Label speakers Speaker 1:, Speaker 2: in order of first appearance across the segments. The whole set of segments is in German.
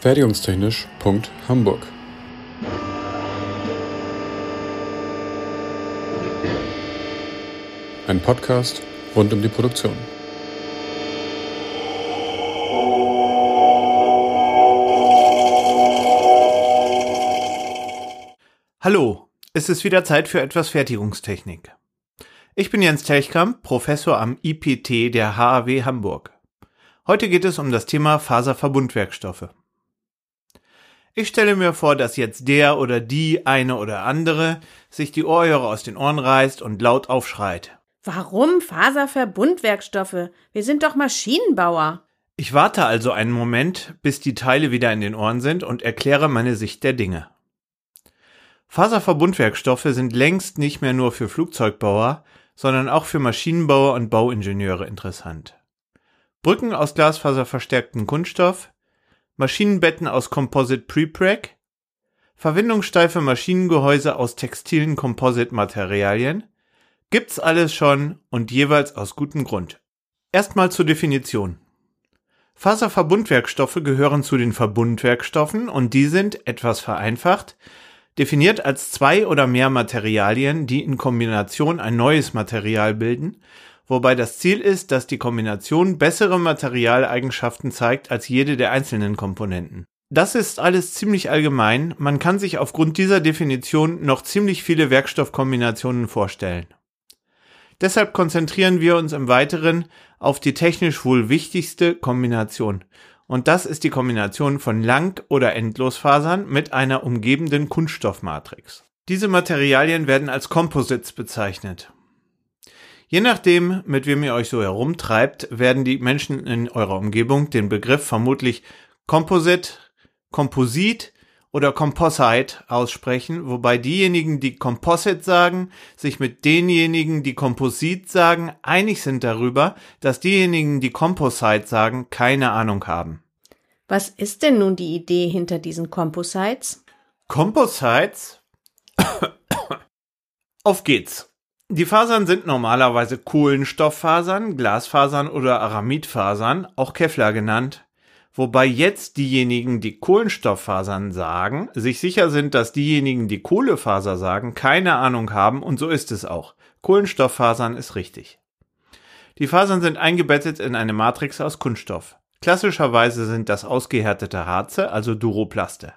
Speaker 1: Fertigungstechnisch.hamburg Ein Podcast rund um die Produktion.
Speaker 2: Hallo, es ist wieder Zeit für etwas Fertigungstechnik. Ich bin Jens Telchkamp, Professor am IPT der HAW Hamburg. Heute geht es um das Thema Faserverbundwerkstoffe. Ich stelle mir vor, dass jetzt der oder die eine oder andere sich die Ohrhörer aus den Ohren reißt und laut aufschreit.
Speaker 3: Warum Faserverbundwerkstoffe? Wir sind doch Maschinenbauer.
Speaker 2: Ich warte also einen Moment, bis die Teile wieder in den Ohren sind und erkläre meine Sicht der Dinge. Faserverbundwerkstoffe sind längst nicht mehr nur für Flugzeugbauer, sondern auch für Maschinenbauer und Bauingenieure interessant. Brücken aus glasfaserverstärktem Kunststoff, Maschinenbetten aus Composite Prepreg, verwindungssteife Maschinengehäuse aus textilen Composite-Materialien, gibt's alles schon und jeweils aus gutem Grund. Erstmal zur Definition. Faserverbundwerkstoffe gehören zu den Verbundwerkstoffen und die sind, etwas vereinfacht, definiert als zwei oder mehr Materialien, die in Kombination ein neues Material bilden wobei das Ziel ist, dass die Kombination bessere Materialeigenschaften zeigt als jede der einzelnen Komponenten. Das ist alles ziemlich allgemein, man kann sich aufgrund dieser Definition noch ziemlich viele Werkstoffkombinationen vorstellen. Deshalb konzentrieren wir uns im Weiteren auf die technisch wohl wichtigste Kombination. Und das ist die Kombination von Lang- oder Endlosfasern mit einer umgebenden Kunststoffmatrix. Diese Materialien werden als Composites bezeichnet. Je nachdem, mit wem ihr euch so herumtreibt, werden die Menschen in eurer Umgebung den Begriff vermutlich Composite, Komposit oder Composite aussprechen, wobei diejenigen, die Composite sagen, sich mit denjenigen, die Komposit sagen, einig sind darüber, dass diejenigen, die Composite sagen, keine Ahnung haben.
Speaker 3: Was ist denn nun die Idee hinter diesen Composites?
Speaker 2: Composites? Auf geht's. Die Fasern sind normalerweise Kohlenstofffasern, Glasfasern oder Aramidfasern, auch Kevlar genannt, wobei jetzt diejenigen, die Kohlenstofffasern sagen, sich sicher sind, dass diejenigen, die Kohlefaser sagen, keine Ahnung haben und so ist es auch. Kohlenstofffasern ist richtig. Die Fasern sind eingebettet in eine Matrix aus Kunststoff. Klassischerweise sind das ausgehärtete Harze, also Duroplaste.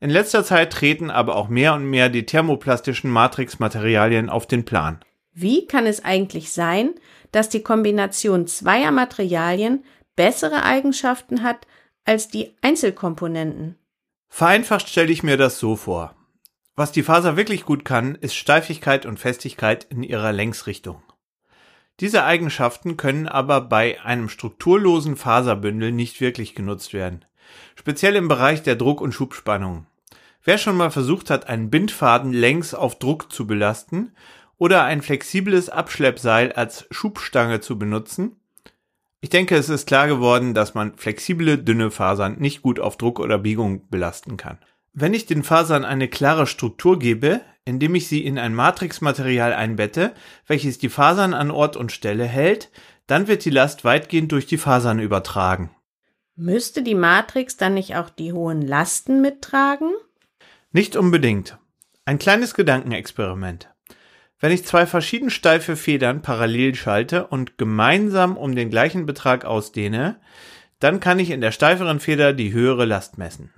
Speaker 2: In letzter Zeit treten aber auch mehr und mehr die thermoplastischen Matrixmaterialien auf den Plan.
Speaker 3: Wie kann es eigentlich sein, dass die Kombination zweier Materialien bessere Eigenschaften hat als die Einzelkomponenten?
Speaker 2: Vereinfacht stelle ich mir das so vor. Was die Faser wirklich gut kann, ist Steifigkeit und Festigkeit in ihrer Längsrichtung. Diese Eigenschaften können aber bei einem strukturlosen Faserbündel nicht wirklich genutzt werden speziell im Bereich der Druck- und Schubspannung. Wer schon mal versucht hat, einen Bindfaden längs auf Druck zu belasten oder ein flexibles Abschleppseil als Schubstange zu benutzen, ich denke, es ist klar geworden, dass man flexible, dünne Fasern nicht gut auf Druck oder Biegung belasten kann. Wenn ich den Fasern eine klare Struktur gebe, indem ich sie in ein Matrixmaterial einbette, welches die Fasern an Ort und Stelle hält, dann wird die Last weitgehend durch die Fasern übertragen.
Speaker 3: Müsste die Matrix dann nicht auch die hohen Lasten mittragen?
Speaker 2: Nicht unbedingt. Ein kleines Gedankenexperiment. Wenn ich zwei verschieden steife Federn parallel schalte und gemeinsam um den gleichen Betrag ausdehne, dann kann ich in der steiferen Feder die höhere Last messen.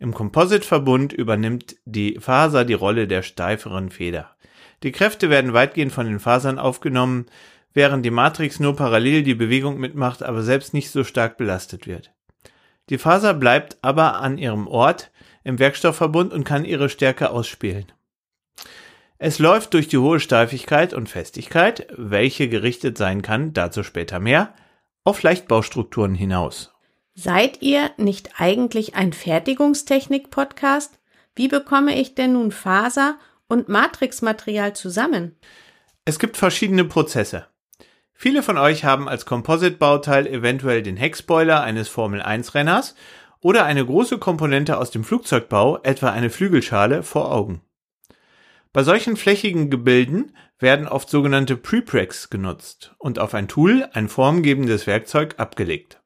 Speaker 2: Im Composite-Verbund übernimmt die Faser die Rolle der steiferen Feder. Die Kräfte werden weitgehend von den Fasern aufgenommen, während die Matrix nur parallel die Bewegung mitmacht, aber selbst nicht so stark belastet wird. Die Faser bleibt aber an ihrem Ort im Werkstoffverbund und kann ihre Stärke ausspielen. Es läuft durch die hohe Steifigkeit und Festigkeit, welche gerichtet sein kann, dazu später mehr, auf Leichtbaustrukturen hinaus.
Speaker 3: Seid ihr nicht eigentlich ein Fertigungstechnik-Podcast? Wie bekomme ich denn nun Faser und Matrixmaterial zusammen?
Speaker 2: Es gibt verschiedene Prozesse. Viele von euch haben als Composite-Bauteil eventuell den Heckspoiler eines Formel-1-Renners oder eine große Komponente aus dem Flugzeugbau, etwa eine Flügelschale, vor Augen. Bei solchen flächigen Gebilden werden oft sogenannte Prepregs genutzt und auf ein Tool, ein formgebendes Werkzeug, abgelegt.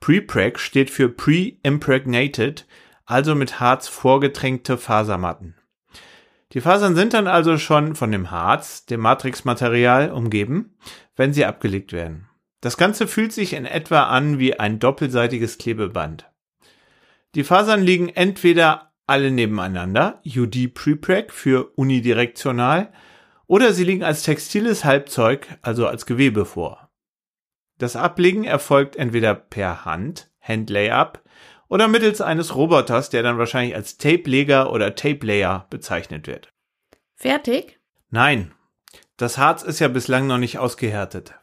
Speaker 2: Prepreg steht für Pre-Impregnated, also mit Harz vorgetränkte Fasermatten. Die Fasern sind dann also schon von dem Harz, dem Matrixmaterial, umgeben, wenn sie abgelegt werden. Das Ganze fühlt sich in etwa an wie ein doppelseitiges Klebeband. Die Fasern liegen entweder alle nebeneinander, UD Prepreg für unidirektional, oder sie liegen als textiles Halbzeug, also als Gewebe vor. Das Ablegen erfolgt entweder per Hand, Handlayup, oder mittels eines Roboters, der dann wahrscheinlich als Tape-Leger oder Tape-Layer bezeichnet wird.
Speaker 3: Fertig?
Speaker 2: Nein, das Harz ist ja bislang noch nicht ausgehärtet.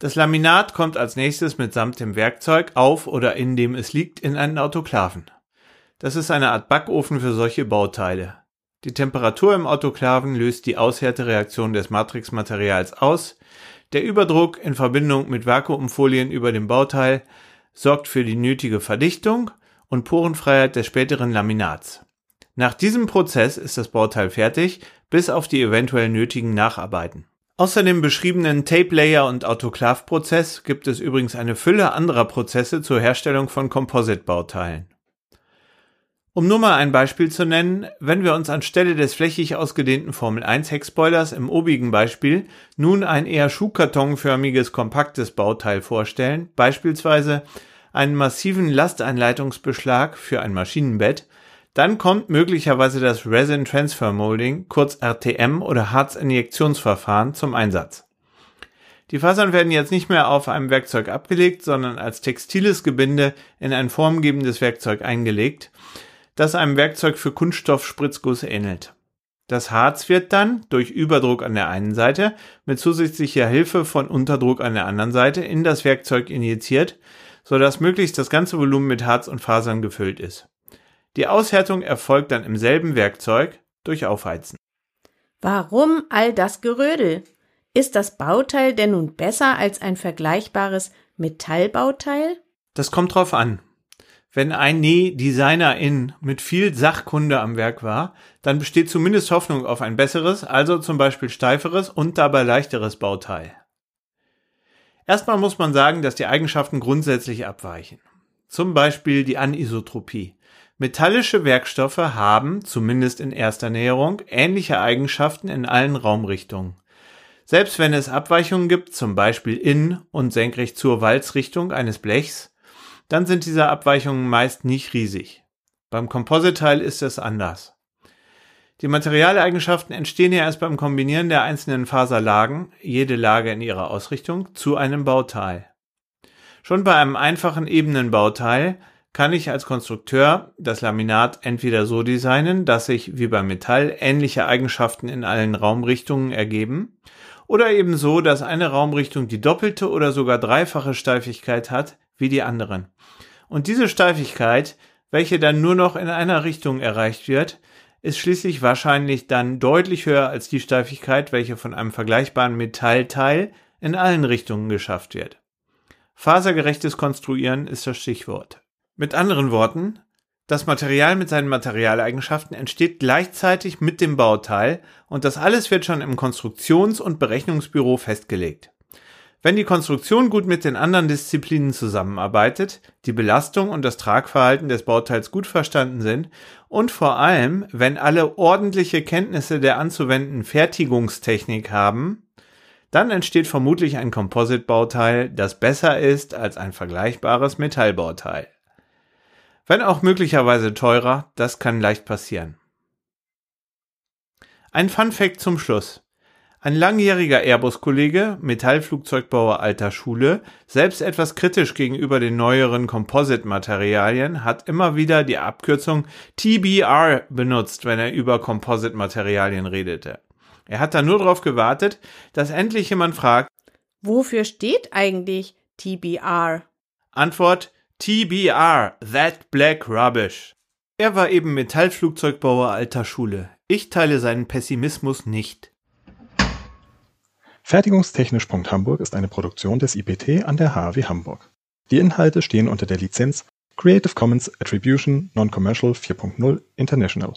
Speaker 2: Das Laminat kommt als nächstes mitsamt dem Werkzeug auf oder in dem es liegt in einen Autoklaven. Das ist eine Art Backofen für solche Bauteile. Die Temperatur im Autoklaven löst die Aushärtereaktion des Matrixmaterials aus. Der Überdruck in Verbindung mit Vakuumfolien über dem Bauteil sorgt für die nötige Verdichtung und Porenfreiheit des späteren Laminats. Nach diesem Prozess ist das Bauteil fertig, bis auf die eventuell nötigen Nacharbeiten. Außer dem beschriebenen Tape Layer und Autoklav-Prozess gibt es übrigens eine Fülle anderer Prozesse zur Herstellung von Composite-Bauteilen. Um nur mal ein Beispiel zu nennen, wenn wir uns anstelle des flächig ausgedehnten Formel 1 Heckspoilers im obigen Beispiel nun ein eher schuhkartonförmiges kompaktes Bauteil vorstellen, beispielsweise einen massiven Lasteinleitungsbeschlag für ein Maschinenbett, dann kommt möglicherweise das Resin Transfer Molding, kurz RTM oder Harzinjektionsverfahren zum Einsatz. Die Fasern werden jetzt nicht mehr auf einem Werkzeug abgelegt, sondern als textiles Gebinde in ein formgebendes Werkzeug eingelegt, das einem Werkzeug für Kunststoffspritzguss ähnelt. Das Harz wird dann durch Überdruck an der einen Seite mit zusätzlicher Hilfe von Unterdruck an der anderen Seite in das Werkzeug injiziert, sodass möglichst das ganze Volumen mit Harz und Fasern gefüllt ist. Die Aushärtung erfolgt dann im selben Werkzeug durch Aufheizen.
Speaker 3: Warum all das Gerödel? Ist das Bauteil denn nun besser als ein vergleichbares Metallbauteil?
Speaker 2: Das kommt drauf an. Wenn ein Näh-Designerin mit viel Sachkunde am Werk war, dann besteht zumindest Hoffnung auf ein besseres, also zum Beispiel steiferes und dabei leichteres Bauteil. Erstmal muss man sagen, dass die Eigenschaften grundsätzlich abweichen. Zum Beispiel die Anisotropie. Metallische Werkstoffe haben, zumindest in erster Näherung, ähnliche Eigenschaften in allen Raumrichtungen. Selbst wenn es Abweichungen gibt, zum Beispiel in und senkrecht zur Walzrichtung eines Blechs, dann sind diese Abweichungen meist nicht riesig. Beim Composite-Teil ist es anders. Die Materialeigenschaften entstehen ja erst beim Kombinieren der einzelnen Faserlagen, jede Lage in ihrer Ausrichtung, zu einem Bauteil. Schon bei einem einfachen ebenen Bauteil kann ich als Konstrukteur das Laminat entweder so designen, dass sich wie beim Metall ähnliche Eigenschaften in allen Raumrichtungen ergeben, oder eben so, dass eine Raumrichtung die doppelte oder sogar dreifache Steifigkeit hat wie die anderen. Und diese Steifigkeit, welche dann nur noch in einer Richtung erreicht wird, ist schließlich wahrscheinlich dann deutlich höher als die Steifigkeit, welche von einem vergleichbaren Metallteil in allen Richtungen geschafft wird. Fasergerechtes Konstruieren ist das Stichwort. Mit anderen Worten, das Material mit seinen Materialeigenschaften entsteht gleichzeitig mit dem Bauteil und das alles wird schon im Konstruktions- und Berechnungsbüro festgelegt. Wenn die Konstruktion gut mit den anderen Disziplinen zusammenarbeitet, die Belastung und das Tragverhalten des Bauteils gut verstanden sind und vor allem, wenn alle ordentliche Kenntnisse der anzuwendenden Fertigungstechnik haben, dann entsteht vermutlich ein Composite-Bauteil, das besser ist als ein vergleichbares Metallbauteil. Wenn auch möglicherweise teurer, das kann leicht passieren. Ein Fun Fact zum Schluss. Ein langjähriger Airbus-Kollege, Metallflugzeugbauer alter Schule, selbst etwas kritisch gegenüber den neueren Composite-Materialien, hat immer wieder die Abkürzung TBR benutzt, wenn er über Composite-Materialien redete. Er hat da nur darauf gewartet, dass endlich jemand fragt,
Speaker 3: Wofür steht eigentlich TBR?
Speaker 2: Antwort TBR, that black rubbish. Er war eben Metallflugzeugbauer alter Schule. Ich teile seinen Pessimismus nicht.
Speaker 4: Fertigungstechnisch.hamburg ist eine Produktion des IPT an der HAW Hamburg. Die Inhalte stehen unter der Lizenz Creative Commons Attribution Non-Commercial 4.0 International.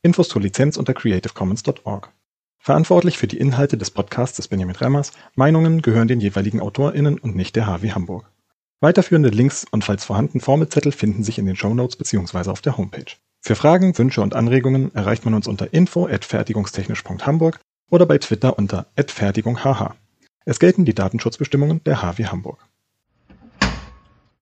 Speaker 4: Infos zur Lizenz unter creativecommons.org. Verantwortlich für die Inhalte des Podcasts ist Benjamin Remmers. Meinungen gehören den jeweiligen AutorInnen und nicht der HW Hamburg. Weiterführende Links und falls vorhanden Formelzettel finden sich in den Shownotes bzw. auf der Homepage. Für Fragen, Wünsche und Anregungen erreicht man uns unter info@fertigungstechnisch.hamburg oder bei Twitter unter @fertigunghh. Es gelten die Datenschutzbestimmungen der HW Hamburg.